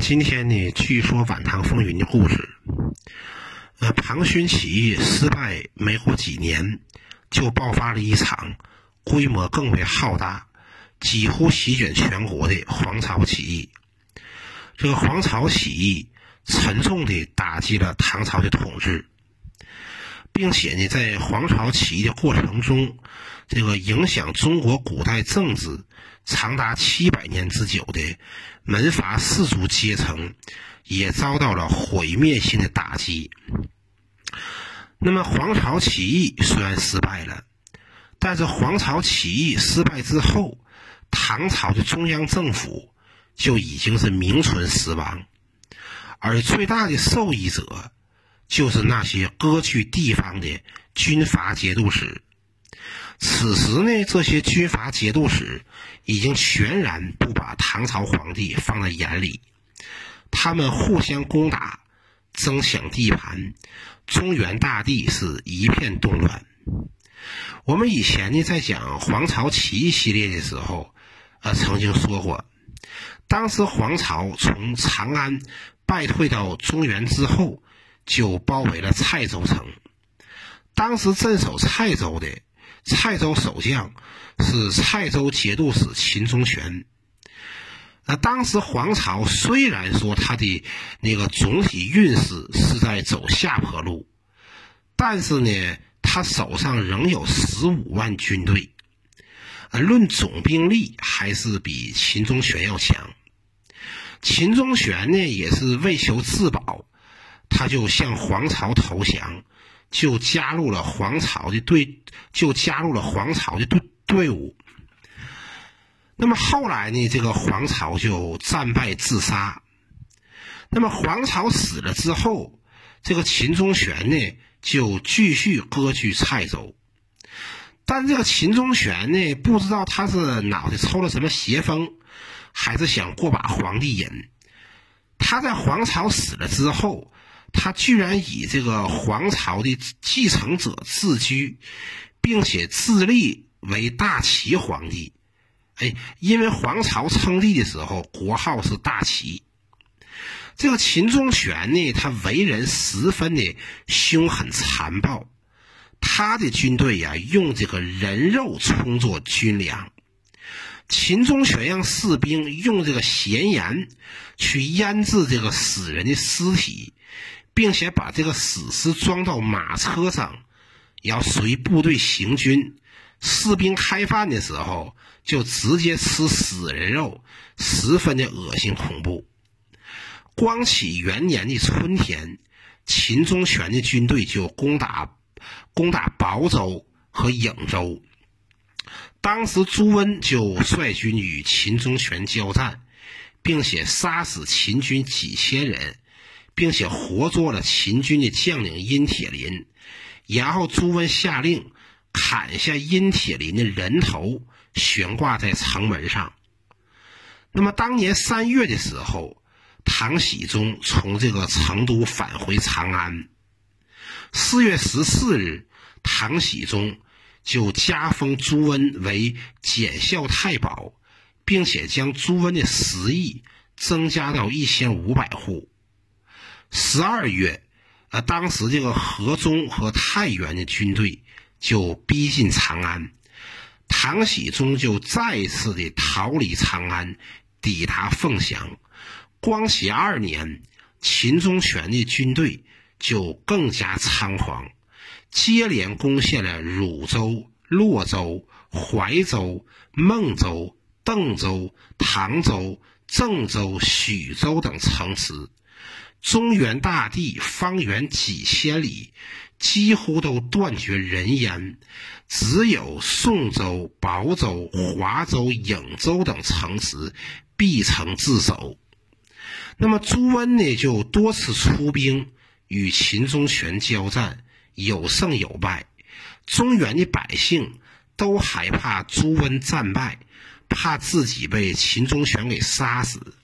今天呢，据说晚唐风云的故事。呃，庞勋起义失败没过几年，就爆发了一场规模更为浩大、几乎席卷全国的黄巢起义。这个黄巢起义沉重地打击了唐朝的统治，并且呢，在黄巢起义的过程中，这个影响中国古代政治长达七百年之久的门阀士族阶层，也遭到了毁灭性的打击。那么，黄巢起义虽然失败了，但是黄巢起义失败之后，唐朝的中央政府就已经是名存实亡，而最大的受益者就是那些割据地方的军阀节度使。此时呢，这些军阀节度使已经全然不把唐朝皇帝放在眼里，他们互相攻打，争抢地盘，中原大地是一片动乱。我们以前呢，在讲黄巢起义系列的时候，呃，曾经说过，当时黄巢从长安败退到中原之后，就包围了蔡州城，当时镇守蔡州的。蔡州守将是蔡州节度使秦中权。那当时黄巢虽然说他的那个总体运势是在走下坡路，但是呢，他手上仍有十五万军队，论总兵力还是比秦中权要强。秦中权呢，也是为求自保，他就向黄巢投降。就加入了黄巢的队，就加入了黄巢的队队伍。那么后来呢？这个黄巢就战败自杀。那么黄巢死了之后，这个秦中权呢就继续割据蔡州。但这个秦中权呢，不知道他是脑袋抽了什么邪风，还是想过把皇帝瘾。他在黄巢死了之后。他居然以这个皇朝的继承者自居，并且自立为大齐皇帝。哎，因为皇朝称帝的时候国号是大齐。这个秦中权呢，他为人十分的凶狠残暴，他的军队呀用这个人肉充作军粮。秦中权让士兵用这个咸盐去腌制这个死人的尸体。并且把这个死尸装到马车上，要随部队行军。士兵开饭的时候，就直接吃死人肉，十分的恶心恐怖。光启元年的春天，秦中权的军队就攻打攻打亳州和颍州。当时朱温就率军与秦中权交战，并且杀死秦军几千人。并且活捉了秦军的将领殷铁林，然后朱温下令砍下殷铁林的人头，悬挂在城门上。那么当年三月的时候，唐僖宗从这个成都返回长安。四月十四日，唐僖宗就加封朱温为检校太保，并且将朱温的食邑增加到一千五百户。十二月，呃，当时这个河中和太原的军队就逼近长安，唐僖宗就再次的逃离长安，抵达凤翔。光绪二年，秦中权的军队就更加猖狂，接连攻陷了汝州、洛州、怀州、孟州、邓州、唐州、郑州、许州等城池。中原大地方圆几千里，几乎都断绝人烟，只有宋州、亳州、华州、颍州等城池必城自守。那么朱温呢，就多次出兵与秦中权交战，有胜有败。中原的百姓都害怕朱温战败，怕自己被秦中权给杀死。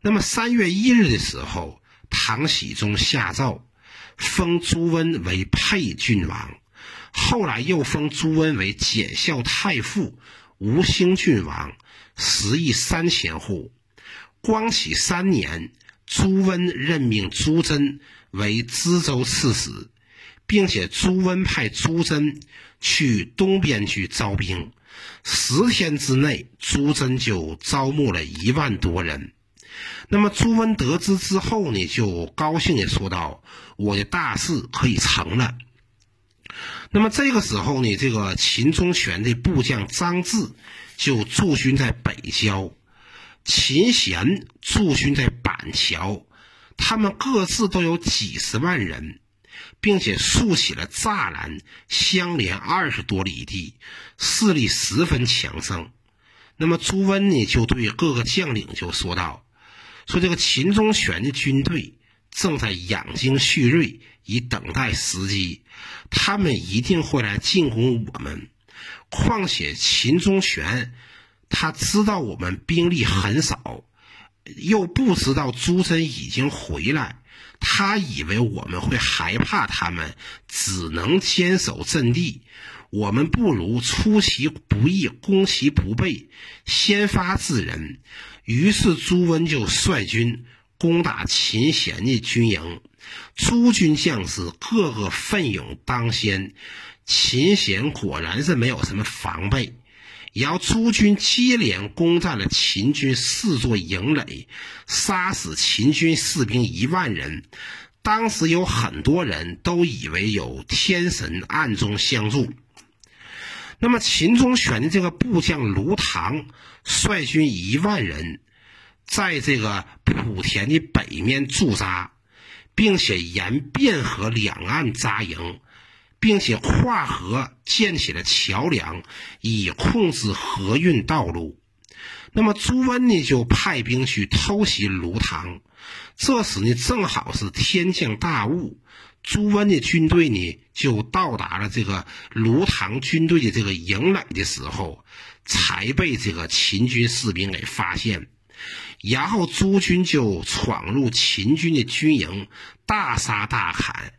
那么三月一日的时候。唐僖宗下诏，封朱温为沛郡王，后来又封朱温为检校太傅、吴兴郡王，食邑三千户。光启三年，朱温任命朱桢为知州刺史，并且朱温派朱桢去东边去招兵。十天之内，朱桢就招募了一万多人。那么朱温得知之后呢，就高兴地说道：“我的大事可以成了。”那么这个时候呢，这个秦宗权的部将张志就驻军在北郊，秦贤驻军在板桥，他们各自都有几十万人。并且竖起了栅栏，相连二十多里地，势力十分强盛。那么朱温呢，就对各个将领就说道：“说这个秦宗权的军队正在养精蓄锐，以等待时机，他们一定会来进攻我们。况且秦宗权他知道我们兵力很少，又不知道朱桢已经回来。”他以为我们会害怕他们，只能坚守阵地。我们不如出其不意，攻其不备，先发制人。于是朱温就率军攻打秦贤的军营，诸军将士个个奋勇当先。秦贤果然是没有什么防备。然后朱军接连攻占了秦军四座营垒，杀死秦军士兵一万人。当时有很多人都以为有天神暗中相助。那么秦宗权的这个部将卢唐率军一万人，在这个莆田的北面驻扎，并且沿汴河两岸扎营。并且跨河建起了桥梁，以控制河运道路。那么朱温呢，就派兵去偷袭卢唐。这时呢，正好是天降大雾，朱温的军队呢就到达了这个卢唐军队的这个营垒的时候，才被这个秦军士兵给发现。然后朱军就闯入秦军的军营，大杀大砍。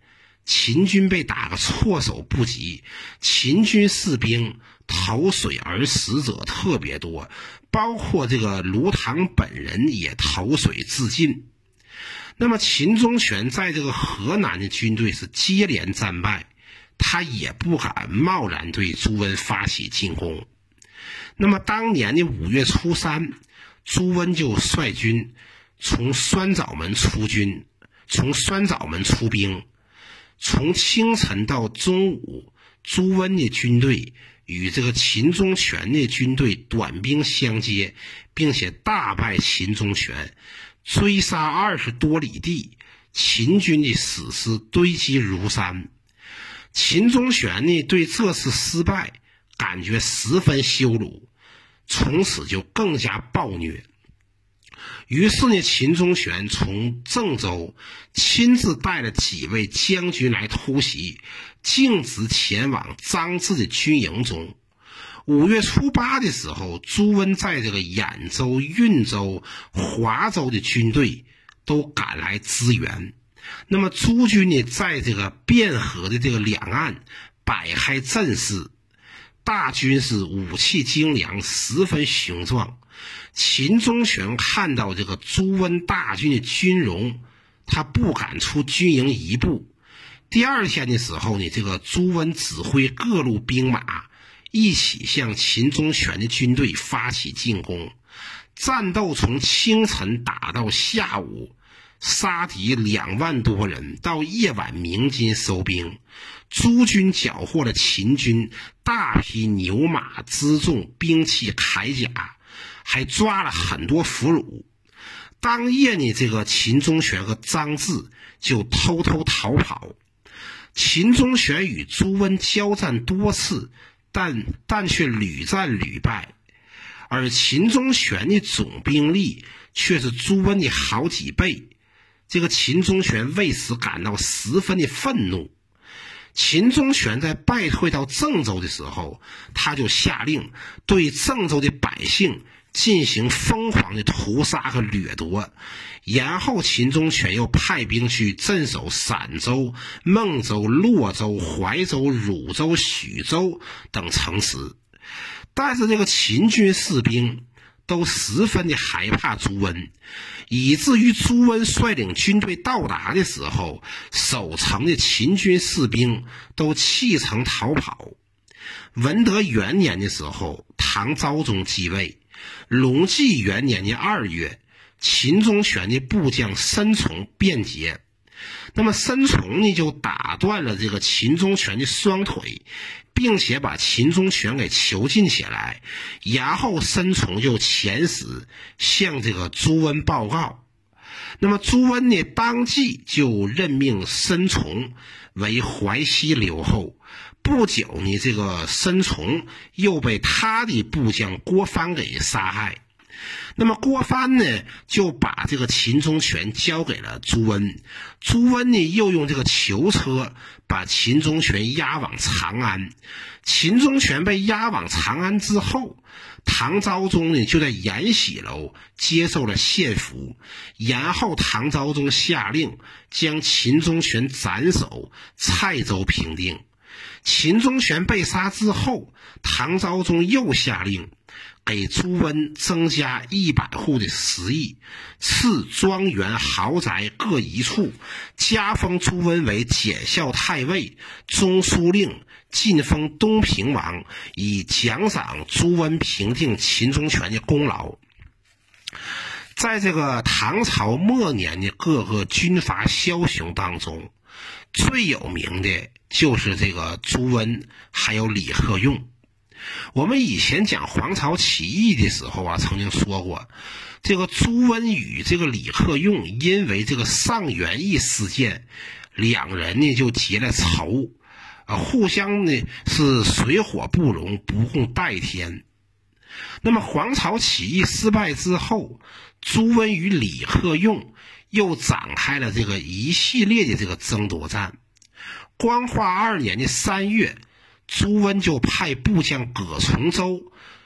秦军被打个措手不及，秦军士兵投水而死者特别多，包括这个卢唐本人也投水自尽。那么秦宗权在这个河南的军队是接连战败，他也不敢贸然对朱温发起进攻。那么当年的五月初三，朱温就率军从酸枣门出军，从酸枣门出兵。从清晨到中午，朱温的军队与这个秦宗权的军队短兵相接，并且大败秦宗权，追杀二十多里地，秦军的死尸堆积如山。秦宗权呢，对这次失败感觉十分羞辱，从此就更加暴虐。于是呢，秦宗权从郑州亲自带了几位将军来突袭，径直前往张志的军营中。五月初八的时候，朱温在这个兖州、运州、华州的军队都赶来支援。那么朱军呢，在这个汴河的这个两岸摆开阵势，大军是武器精良，十分雄壮。秦宗权看到这个朱温大军的军容，他不敢出军营一步。第二天的时候呢，这个朱温指挥各路兵马一起向秦宗权的军队发起进攻，战斗从清晨打到下午，杀敌两万多人。到夜晚鸣金收兵，朱军缴获了秦军大批牛马辎重、兵器铠甲。还抓了很多俘虏。当夜呢，这个秦宗权和张志就偷偷逃跑。秦宗权与朱温交战多次，但但却屡战屡败。而秦宗权的总兵力却是朱温的好几倍。这个秦宗权为此感到十分的愤怒。秦宗权在败退到郑州的时候，他就下令对郑州的百姓。进行疯狂的屠杀和掠夺，然后秦宗权又派兵去镇守陕州、孟州、洛州、怀州、汝州、许州等城池。但是这个秦军士兵都十分的害怕朱温，以至于朱温率领军队到达的时候，守城的秦军士兵都弃城逃跑。文德元年的时候，唐昭宗继位，隆纪元年的二月，秦宗权的部将申崇变节。那么申崇呢，就打断了这个秦宗权的双腿，并且把秦宗权给囚禁起来。然后申崇就遣使向这个朱温报告。那么朱温呢，当即就任命申崇为淮西留后。不久呢，这个申崇又被他的部将郭帆给杀害。那么郭帆呢，就把这个秦宗权交给了朱温。朱温呢，又用这个囚车把秦宗权押往长安。秦宗权被押往长安之后，唐昭宗呢，就在延禧楼接受了献俘。然后唐昭宗下令将秦宗权斩首，蔡州平定。秦宗权被杀之后，唐昭宗又下令。给朱温增加一百户的食邑，赐庄园豪宅各一处，加封朱温为检校太尉、中书令，晋封东平王，以奖赏朱温平定秦宗权的功劳。在这个唐朝末年的各个军阀枭雄当中，最有名的就是这个朱温，还有李贺用。我们以前讲黄巢起义的时候啊，曾经说过，这个朱温与这个李克用因为这个上元义事件，两人呢就结了仇，啊，互相呢是水火不容，不共戴天。那么黄巢起义失败之后，朱温与李克用又展开了这个一系列的这个争夺战。光化二年的三月。朱温就派部将葛从周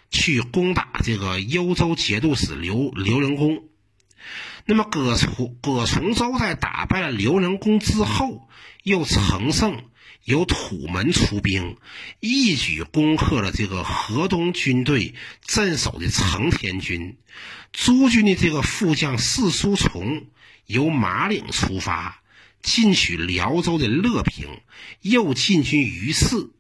去攻打这个幽州节度使刘刘仁恭。那么葛从葛从周在打败了刘仁恭之后，又乘胜由土门出兵，一举攻克了这个河东军队镇守的成田军。朱军的这个副将四书从由马岭出发，进取辽州的乐平，又进军榆次。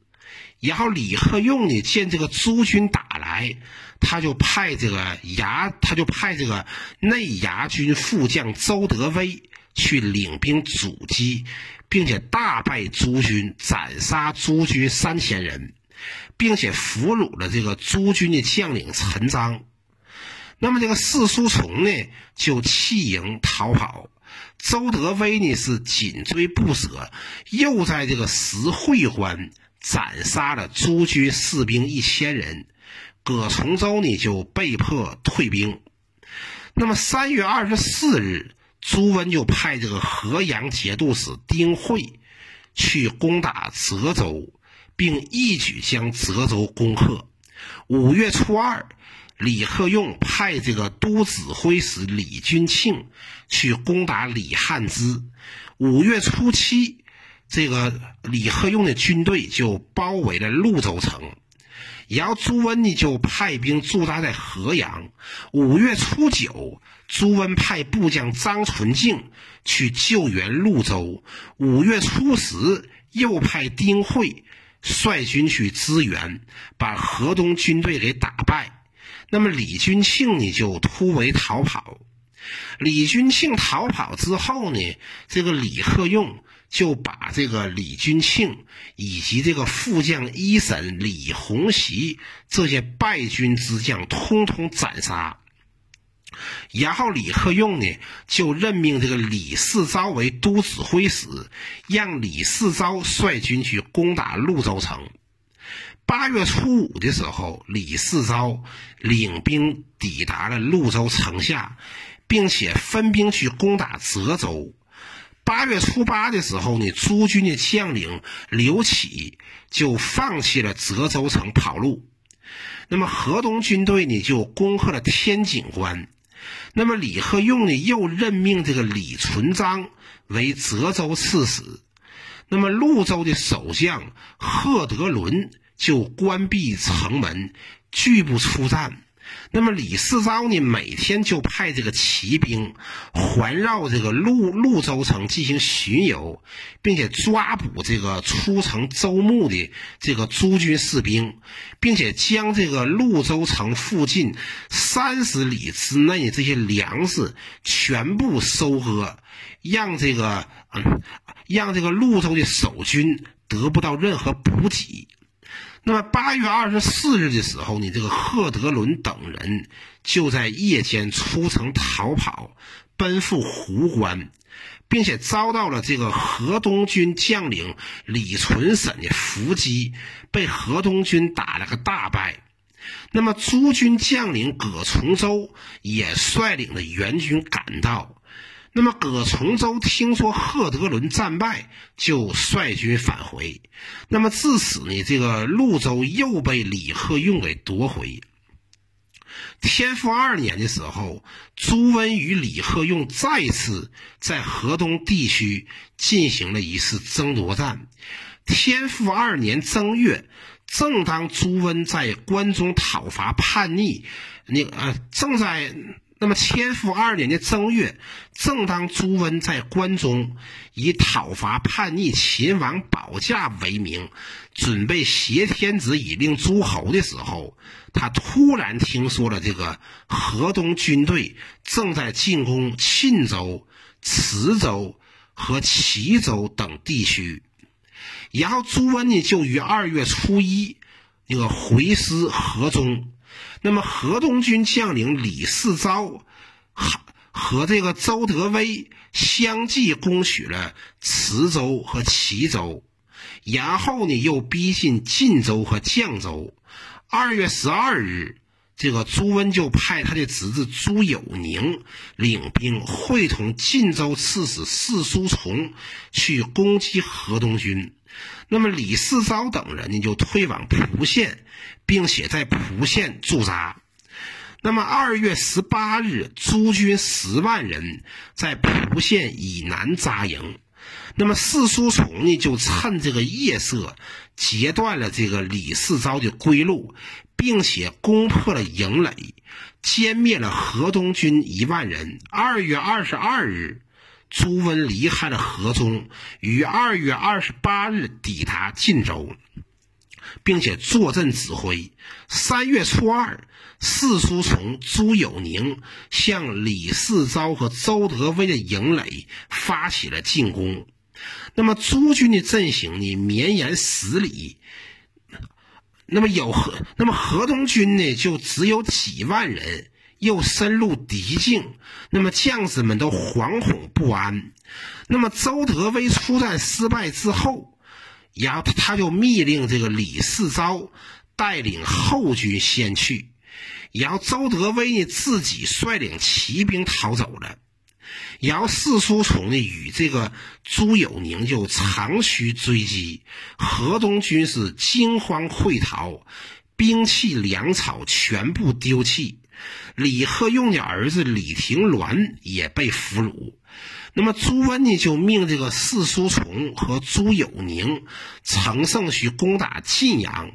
然后李克用呢，见这个朱军打来，他就派这个牙，他就派这个内牙军副将周德威去领兵阻击，并且大败朱军，斩杀朱军三千人，并且俘虏了这个朱军的将领陈章。那么这个四书从呢，就弃营逃跑，周德威呢是紧追不舍，又在这个石会关。斩杀了朱军士兵一千人，葛从周呢就被迫退兵。那么三月二十四日，朱温就派这个河阳节度使丁会去攻打泽州，并一举将泽州攻克。五月初二，李克用派这个都指挥使李君庆去攻打李汉之。五月初七。这个李克用的军队就包围了潞州城，然后朱温呢就派兵驻扎在河阳。五月初九，朱温派部将张纯敬去救援潞州。五月初十，又派丁会率军去支援，把河东军队给打败。那么李君庆呢就突围逃跑。李君庆逃跑之后呢，这个李克用。就把这个李君庆以及这个副将一审李洪袭这些败军之将通通斩杀，然后李克用呢就任命这个李世昭为都指挥使，让李世昭率军去攻打潞州城。八月初五的时候，李世昭领兵抵达了潞州城下，并且分兵去攻打泽州。八月初八的时候呢，朱军的将领刘启就放弃了泽州城跑路。那么河东军队呢就攻克了天井关。那么李克用呢又任命这个李存璋为泽州刺史。那么潞州的守将贺德伦就关闭城门，拒不出战。那么李世昭呢，每天就派这个骑兵环绕这个潞潞州城进行巡游，并且抓捕这个出城周牧的这个诸军士兵，并且将这个潞州城附近三十里之内这些粮食全部收割，让这个嗯，让这个潞州的守军得不到任何补给。那么八月二十四日的时候呢，这个贺德伦等人就在夜间出城逃跑，奔赴湖关，并且遭到了这个河东军将领李存审的伏击，被河东军打了个大败。那么诸军将领葛从周也率领着援军赶到。那么葛从周听说贺德伦战败，就率军返回。那么自此呢，这个潞州又被李贺用给夺回。天复二年的时候，朱温与李贺用再次在河东地区进行了一次争夺战。天复二年正月，正当朱温在关中讨伐叛逆，那呃正在。那么，天复二年的正月，正当朱温在关中以讨伐叛逆秦王保驾为名，准备挟天子以令诸侯的时候，他突然听说了这个河东军队正在进攻沁州、池州和齐州等地区，然后朱温呢就于二月初一那个回师河中。那么，河东军将领李世昭和和这个周德威相继攻取了磁州和齐州，然后呢，又逼近晋州和绛州。二月十二日，这个朱温就派他的侄子朱友宁领兵，会同晋州刺史四叔从去攻击河东军。那么李世昭等人呢，就退往蒲县，并且在蒲县驻扎。那么二月十八日，诸军十万人在蒲县以南扎营。那么四叔从呢，就趁这个夜色，截断了这个李世昭的归路，并且攻破了营垒，歼灭了河东军一万人。二月二十二日。朱温离开了河中，于二月二十八日抵达晋州，并且坐镇指挥。三月初二，四叔从、朱友宁向李世昭和周德威的营垒发起了进攻。那么朱军的阵型呢，绵延十里。那么有河，那么河东军呢，就只有几万人。又深入敌境，那么将士们都惶恐不安。那么周德威出战失败之后，然后他就密令这个李世昭带领后军先去，然后周德威呢自己率领骑兵逃走了。然后四叔从呢与这个朱友宁就长驱追击，河东军是惊慌溃逃，兵器粮草全部丢弃。李贺用的儿子李廷鸾也被俘虏，那么朱温呢就命这个四叔从和朱友宁乘胜去攻打晋阳，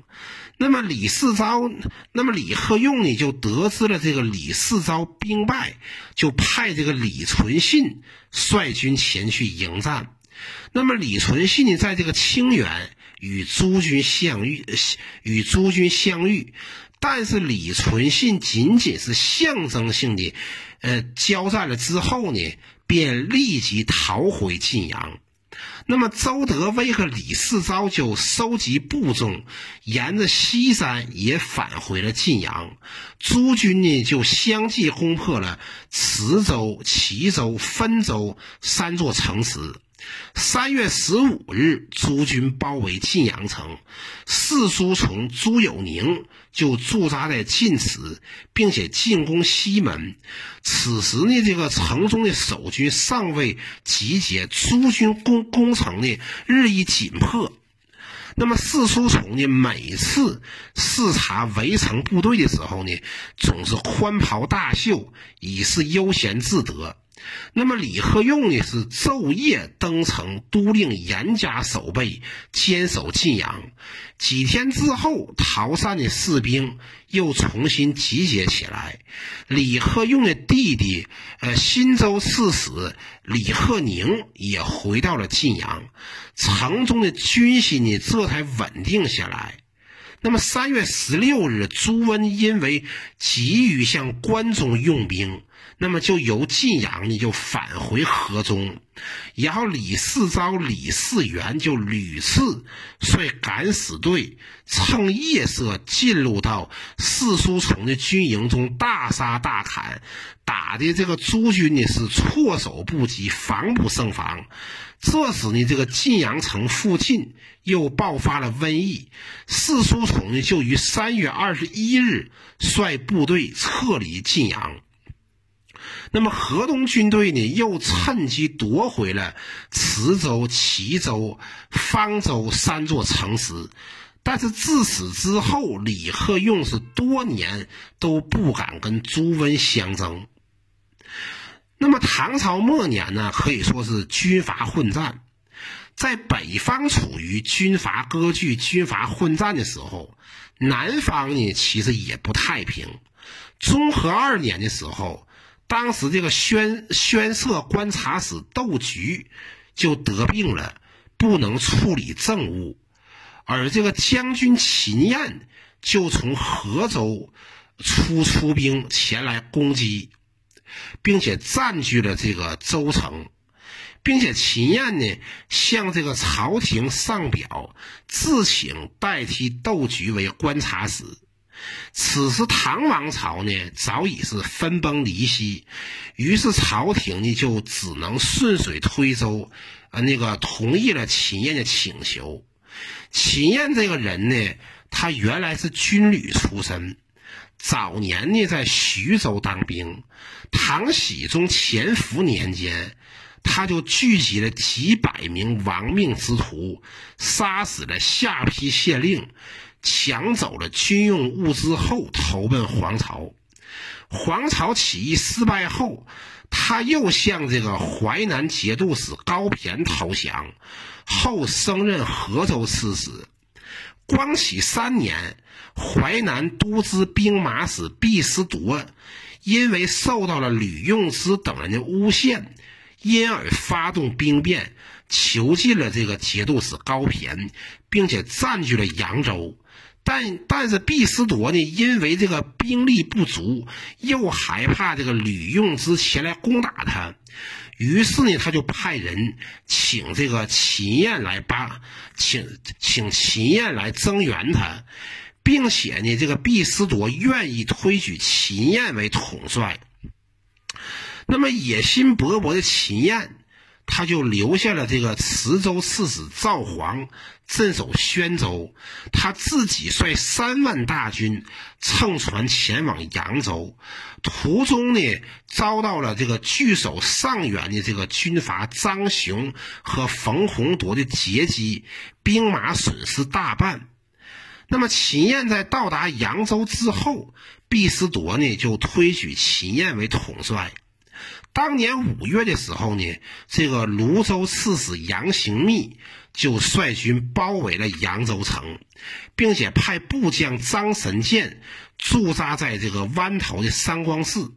那么李世昭，那么李贺用呢就得知了这个李世昭兵败，就派这个李存信率军前去迎战，那么李存信呢在这个清远与诸军相遇，与诸军相遇。但是李存信仅仅是象征性的，呃，交战了之后呢，便立即逃回晋阳。那么周德威和李世昭就收集部众，沿着西山也返回了晋阳。诸军呢就相继攻破了磁州、齐州、汾州三座城池。三月十五日，朱军包围晋阳城，四叔从朱友宁就驻扎在晋祠，并且进攻西门。此时呢，这个城中的守军尚未集结，诸军攻攻城呢日益紧迫。那么四叔从呢，每次视察围城部队的时候呢，总是宽袍大袖，以示悠闲自得。那么李克用呢是昼夜登城，督令严加守备，坚守晋阳。几天之后，逃散的士兵又重新集结起来。李克用的弟弟，呃，新州刺史李克宁也回到了晋阳，城中的军心呢这才稳定下来。那么三月十六日，朱温因为急于向关中用兵。那么就由晋阳呢，就返回河中，然后李世昭、李世元就屡次率敢死队趁夜色进入到四叔从的军营中，大杀大砍，打的这个诸军呢是措手不及，防不胜防。这时呢，这个晋阳城附近又爆发了瘟疫，四叔从呢就于三月二十一日率部队撤离晋阳。那么河东军队呢，又趁机夺回了磁州、齐州、方州三座城池，但是自此之后，李克用是多年都不敢跟朱温相争。那么唐朝末年呢，可以说是军阀混战，在北方处于军阀割据、军阀混战的时候，南方呢其实也不太平。中和二年的时候。当时这个宣宣社观察使窦菊就得病了，不能处理政务，而这个将军秦彦就从河州出出兵前来攻击，并且占据了这个州城，并且秦彦呢向这个朝廷上表，自请代替窦菊为观察使。此时，唐王朝呢早已是分崩离析，于是朝廷呢就只能顺水推舟，呃，那个同意了秦彦的请求。秦彦这个人呢，他原来是军旅出身，早年呢在徐州当兵。唐僖宗乾伏年间，他就聚集了几百名亡命之徒，杀死了下邳县令。抢走了军用物资后，投奔黄巢。黄巢起义失败后，他又向这个淮南节度使高骈投降，后升任河州刺史。光启三年，淮南都知兵马使毕思铎因为受到了吕用之等人的诬陷，因而发动兵变，囚禁了这个节度使高骈，并且占据了扬州。但但是毕思铎呢，因为这个兵力不足，又害怕这个吕用之前来攻打他，于是呢，他就派人请这个秦燕来帮，请请秦燕来增援他，并且呢，这个毕思铎愿意推举秦燕为统帅。那么野心勃勃的秦燕。他就留下了这个磁州刺史赵煌镇守宣州，他自己率三万大军乘船前往扬州，途中呢遭到了这个据守上元的这个军阀张雄和冯弘铎的截击，兵马损失大半。那么秦彦在到达扬州之后，毕思铎呢就推举秦彦为统帅。当年五月的时候呢，这个泸州刺史杨行密就率军包围了扬州城，并且派部将张神剑驻扎在这个湾头的三光寺，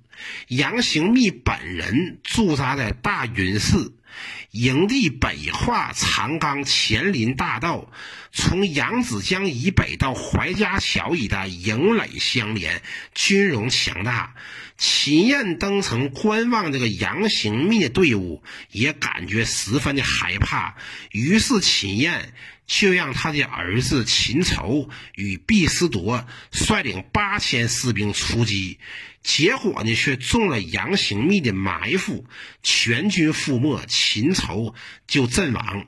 杨行密本人驻扎在大云寺。营地北化长冈黔林大道，从扬子江以北到怀家桥一带，营垒相连，军容强大。秦燕登城观望这个杨行密的队伍，也感觉十分的害怕。于是秦燕就让他的儿子秦畴与毕思铎率领八千士兵出击。结果呢，却中了杨行密的埋伏，全军覆没，秦仇就阵亡。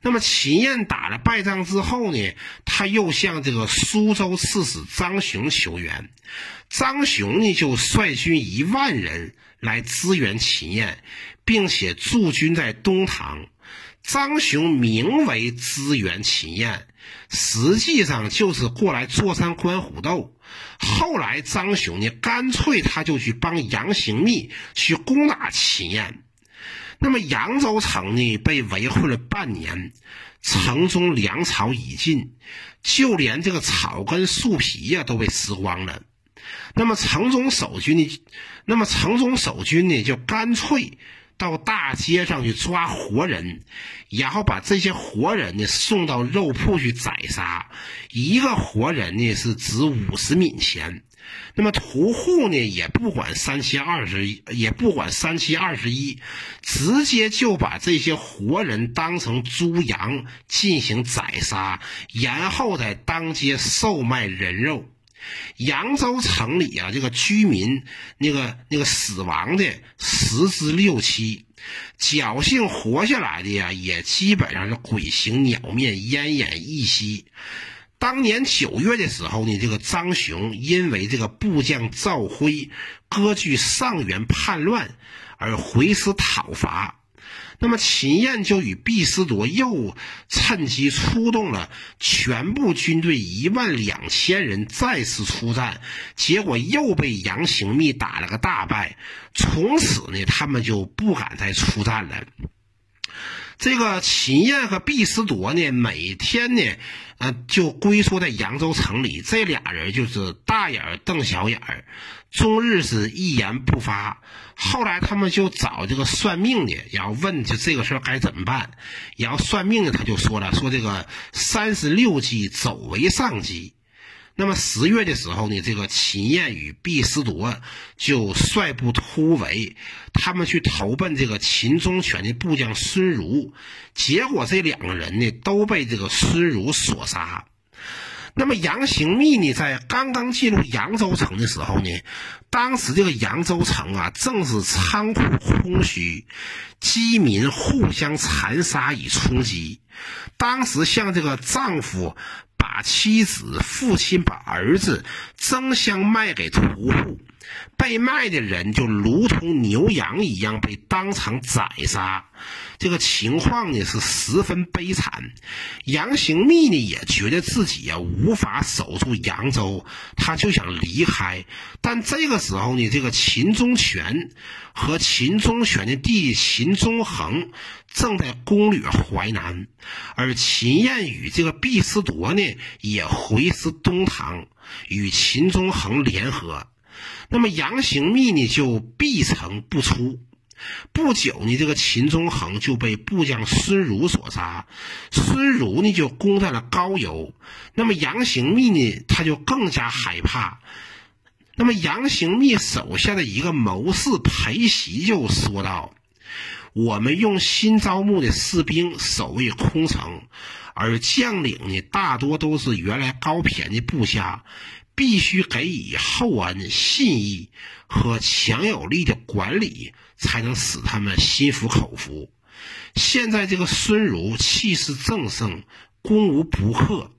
那么秦彦打了败仗之后呢，他又向这个苏州刺史张雄求援，张雄呢就率军一万人来支援秦彦，并且驻军在东塘。张雄名为支援秦燕，实际上就是过来坐山观虎斗。后来张雄呢，干脆他就去帮杨行密去攻打秦燕。那么扬州城呢，被围困了半年，城中粮草已尽，就连这个草根树皮呀都被吃光了。那么城中守军呢，那么城中守军呢，就干脆。到大街上去抓活人，然后把这些活人呢送到肉铺去宰杀，一个活人呢是值五十闽钱。那么屠户呢也不管三七二十一，也不管三七二十一，直接就把这些活人当成猪羊进行宰杀，然后在当街售卖人肉。扬州城里啊，这个居民那个那个死亡的十之六七，侥幸活下来的呀，也基本上是鬼形鸟面，奄奄一息。当年九月的时候呢，这个张雄因为这个部将赵辉割据上元叛乱而回师讨伐。那么秦燕就与毕思铎又趁机出动了全部军队一万两千人再次出战，结果又被杨行密打了个大败。从此呢，他们就不敢再出战了。这个秦燕和毕思铎呢，每天呢，呃，就龟缩在扬州城里。这俩人就是大眼瞪小眼儿，终日是一言不发。后来他们就找这个算命的，然后问就这个事儿该怎么办。然后算命的他就说了，说这个三十六计走为上计。那么十月的时候呢，这个秦燕与毕思铎就率部突围，他们去投奔这个秦忠权的部将孙儒，结果这两个人呢都被这个孙儒所杀。那么杨行密呢，在刚刚进入扬州城的时候呢，当时这个扬州城啊正是仓库空虚，饥民互相残杀以充饥。当时像这个丈夫。把妻子、父亲、把儿子争相卖给屠户，被卖的人就如同牛羊一样被当场宰杀。这个情况呢是十分悲惨。杨行密呢也觉得自己呀无法守住扬州，他就想离开。但这个时候呢，这个秦忠权和秦忠权的弟弟秦忠恒。正在攻略淮南，而秦燕与这个毕思铎呢，也回师东堂，与秦忠恒联合。那么杨行密呢，就闭城不出。不久呢，这个秦忠恒就被部将孙儒所杀，孙儒呢就攻占了高邮。那么杨行密呢，他就更加害怕。那么杨行密手下的一个谋士裴袭就说道。我们用新招募的士兵守卫空城，而将领呢，大多都是原来高骈的部下，必须给予厚恩、信义和强有力的管理，才能使他们心服口服。现在这个孙儒气势正盛，攻无不克，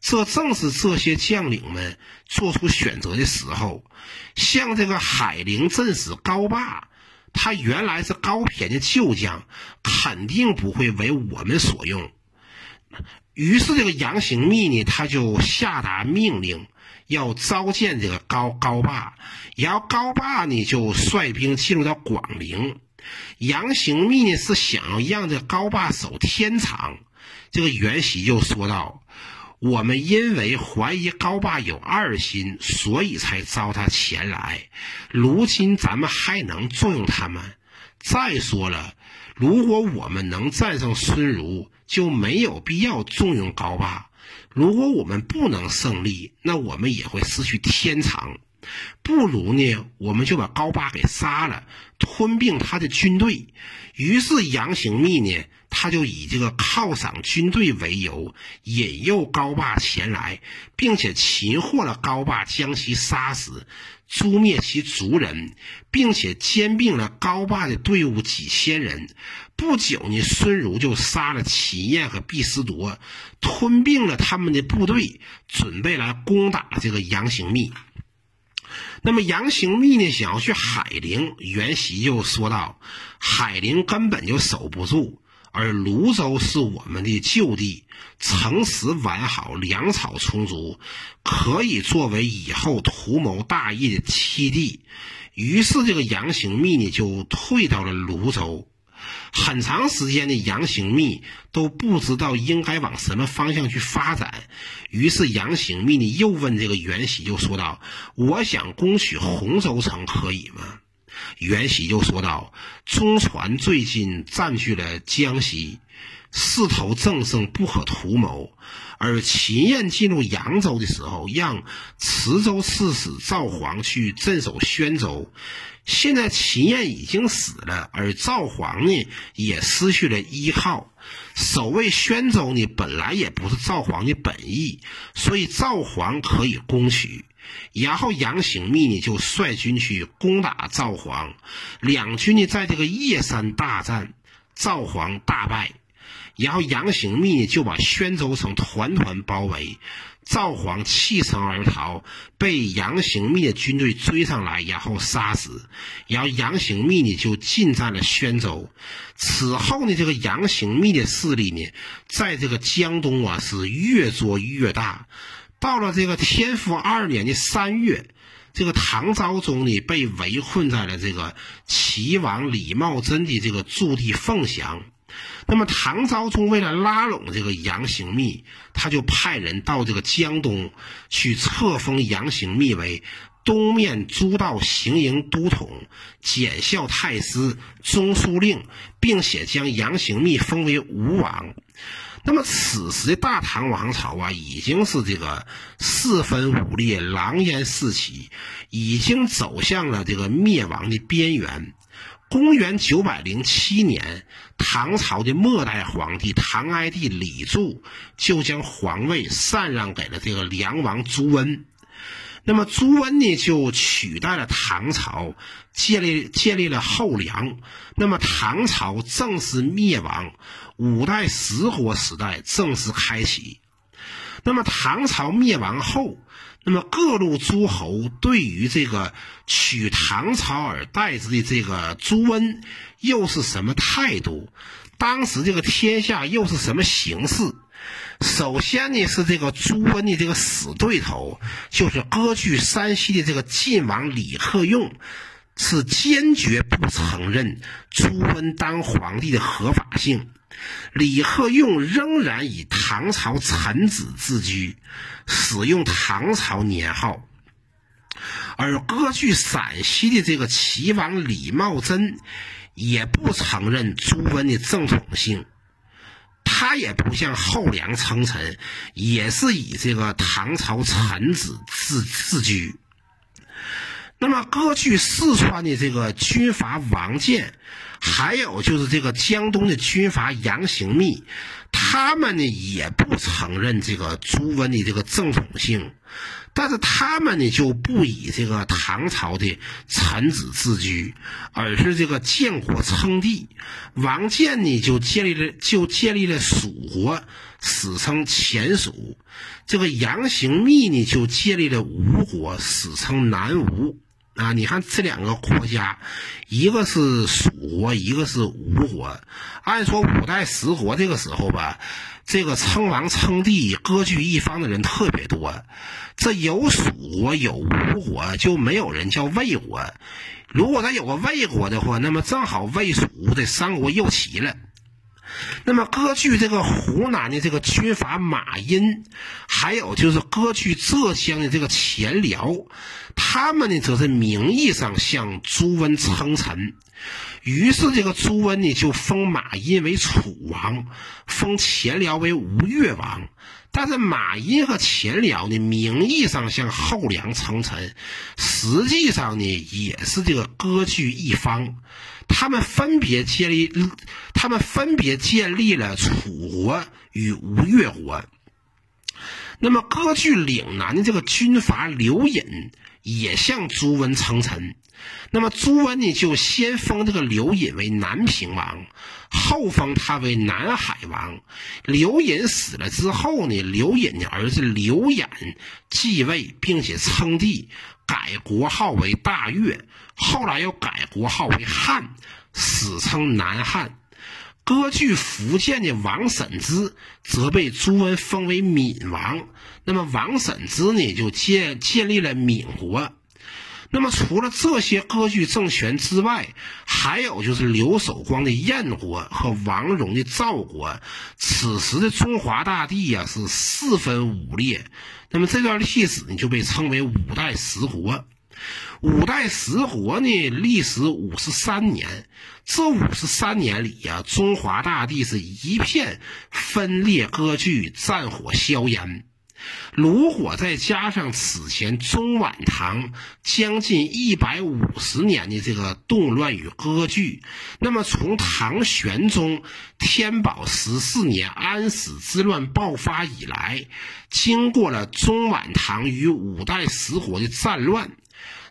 这正是这些将领们做出选择的时候。像这个海陵镇使高霸。他原来是高骈的旧将，肯定不会为我们所用。于是这个杨行密呢，他就下达命令，要召见这个高高霸。然后高霸呢，就率兵进入到广陵。杨行密呢，是想要让这高霸守天长。这个袁熙就说道。我们因为怀疑高霸有二心，所以才招他前来。如今咱们还能重用他们？再说了，如果我们能战胜孙儒，就没有必要重用高霸；如果我们不能胜利，那我们也会失去天长。不如呢，我们就把高霸给杀了，吞并他的军队。于是杨行密呢。他就以这个犒赏军队为由，引诱高霸前来，并且擒获了高霸，将其杀死，诛灭其族人，并且兼并了高霸的队伍几千人。不久呢，孙儒就杀了秦燕和毕思铎，吞并了他们的部队，准备来攻打这个杨行密。那么杨行密呢，想要去海陵，袁袭就说道：“海陵根本就守不住。”而泸州是我们的旧地，城池完好，粮草充足，可以作为以后图谋大业的栖地。于是，这个杨行密呢就退到了泸州。很长时间的杨行密都不知道应该往什么方向去发展。于是，杨行密呢又问这个袁熙，就说道：“我想攻取洪州城，可以吗？”袁熙就说道：“中传最近占据了江西，势头正盛，不可图谋。而秦燕进入扬州的时候，让池州刺史赵黄去镇守宣州。现在秦燕已经死了，而赵黄呢也失去了依靠。守卫宣州呢，本来也不是赵煌的本意，所以赵煌可以攻取。”然后杨行密呢就率军去攻打赵皇，两军呢在这个叶山大战，赵皇大败。然后杨行密呢就把宣州城团团包围，赵皇弃城而逃，被杨行密的军队追上来，然后杀死。然后杨行密呢就进占了宣州。此后呢，这个杨行密的势力呢，在这个江东啊是越做越大。到了这个天福二年的三月，这个唐昭宗呢被围困在了这个齐王李茂贞的这个驻地凤翔。那么唐昭宗为了拉拢这个杨行密，他就派人到这个江东去册封杨行密为东面诸道行营都统、检校太师、中书令，并且将杨行密封为吴王。那么此时的大唐王朝啊，已经是这个四分五裂、狼烟四起，已经走向了这个灭亡的边缘。公元九百零七年，唐朝的末代皇帝唐哀帝李柱就将皇位禅让给了这个梁王朱温。那么朱温呢，就取代了唐朝，建立建立了后梁。那么唐朝正式灭亡，五代十国时代正式开启。那么唐朝灭亡后，那么各路诸侯对于这个取唐朝而代之的这个朱温，又是什么态度？当时这个天下又是什么形势？首先呢，是这个朱温的这个死对头，就是割据山西的这个晋王李克用，是坚决不承认朱温当皇帝的合法性。李克用仍然以唐朝臣子自居，使用唐朝年号，而割据陕西的这个齐王李茂贞，也不承认朱温的正统性。他也不向后梁称臣，也是以这个唐朝臣子自自居。那么割据四川的这个军阀王建，还有就是这个江东的军阀杨行密，他们呢也不承认这个朱温的这个正统性。但是他们呢就不以这个唐朝的臣子自居，而是这个建国称帝。王建呢就建立了就建立了蜀国，史称前蜀。这个杨行密呢就建立了吴国，史称南吴。啊，你看这两个国家，一个是蜀国，一个是吴国。按说五代十国这个时候吧。这个称王称帝、割据一方的人特别多，这有蜀国有吴国，就没有人叫魏国。如果他有个魏国的话，那么正好魏蜀吴这三国又齐了。那么割据这个湖南的这个军阀马殷，还有就是割据浙江的这个钱辽，他们呢则是名义上向朱温称臣。于是，这个朱温呢就封马殷为楚王，封钱辽为吴越王。但是，马殷和钱辽呢名义上向后梁称臣，实际上呢也是这个割据一方。他们分别建立，他们分别建立了楚国与吴越国。那么，割据岭南的这个军阀刘隐也向朱温称臣。那么朱温呢，就先封这个刘隐为南平王，后封他为南海王。刘隐死了之后呢，刘隐的儿子刘演继位，并且称帝，改国号为大越，后来又改国号为汉，史称南汉。割据福建的王审知则被朱温封为闽王。那么王审知呢，就建建立了闽国。那么除了这些割据政权之外，还有就是刘守光的燕国和王戎的赵国。此时的中华大地呀是四分五裂。那么这段历史呢就被称为五代十国。五代十国呢历时五十三年。这五十三年里呀，中华大地是一片分裂割据，战火硝烟。如果再加上此前中晚唐将近一百五十年的这个动乱与割据，那么从唐玄宗天宝十四年安史之乱爆发以来，经过了中晚唐与五代十国的战乱，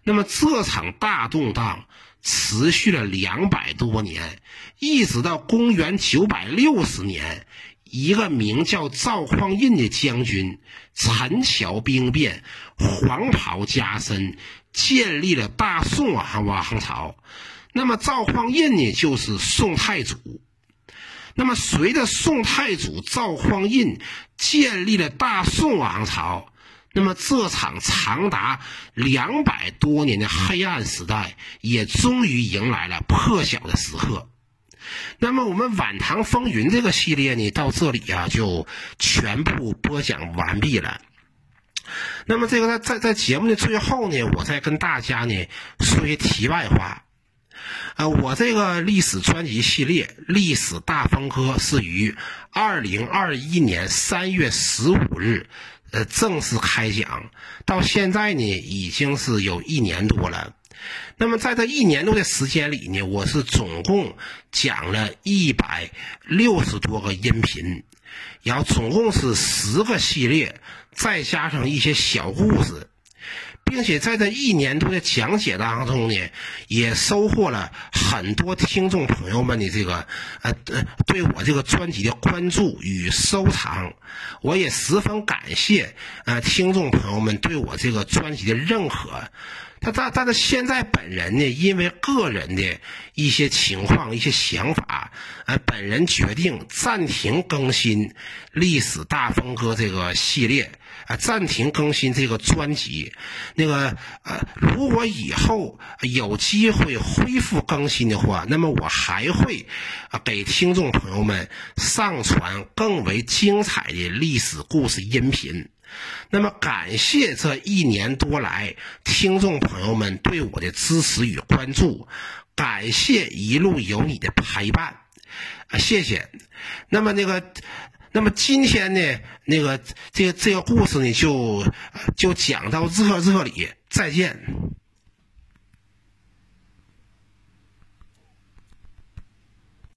那么这场大动荡持续了两百多年，一直到公元九百六十年。一个名叫赵匡胤的将军，陈桥兵变，黄袍加身，建立了大宋王朝。那么赵匡胤呢，就是宋太祖。那么随着宋太祖赵匡胤建立了大宋王朝，那么这场长达两百多年的黑暗时代，也终于迎来了破晓的时刻。那么我们晚唐风云这个系列呢，到这里啊就全部播讲完毕了。那么这个在在在节目的最后呢，我再跟大家呢说些题外话。呃，我这个历史专辑系列《历史大风歌》是于二零二一年三月十五日呃正式开讲，到现在呢已经是有一年多了。那么在这一年多的时间里呢，我是总共讲了一百六十多个音频，然后总共是十个系列，再加上一些小故事，并且在这一年多的讲解当中呢，也收获了很多听众朋友们的这个呃呃对我这个专辑的关注与收藏，我也十分感谢呃听众朋友们对我这个专辑的认可。他但但是现在本人呢，因为个人的一些情况、一些想法，呃，本人决定暂停更新《历史大风歌》这个系列，啊，暂停更新这个专辑。那个呃，如果以后有机会恢复更新的话，那么我还会啊给听众朋友们上传更为精彩的历史故事音频。那么，感谢这一年多来听众朋友们对我的支持与关注，感谢一路有你的陪伴，啊，谢谢。那么那个，那么今天呢，那个这个这个故事呢，就就讲到这这里，再见。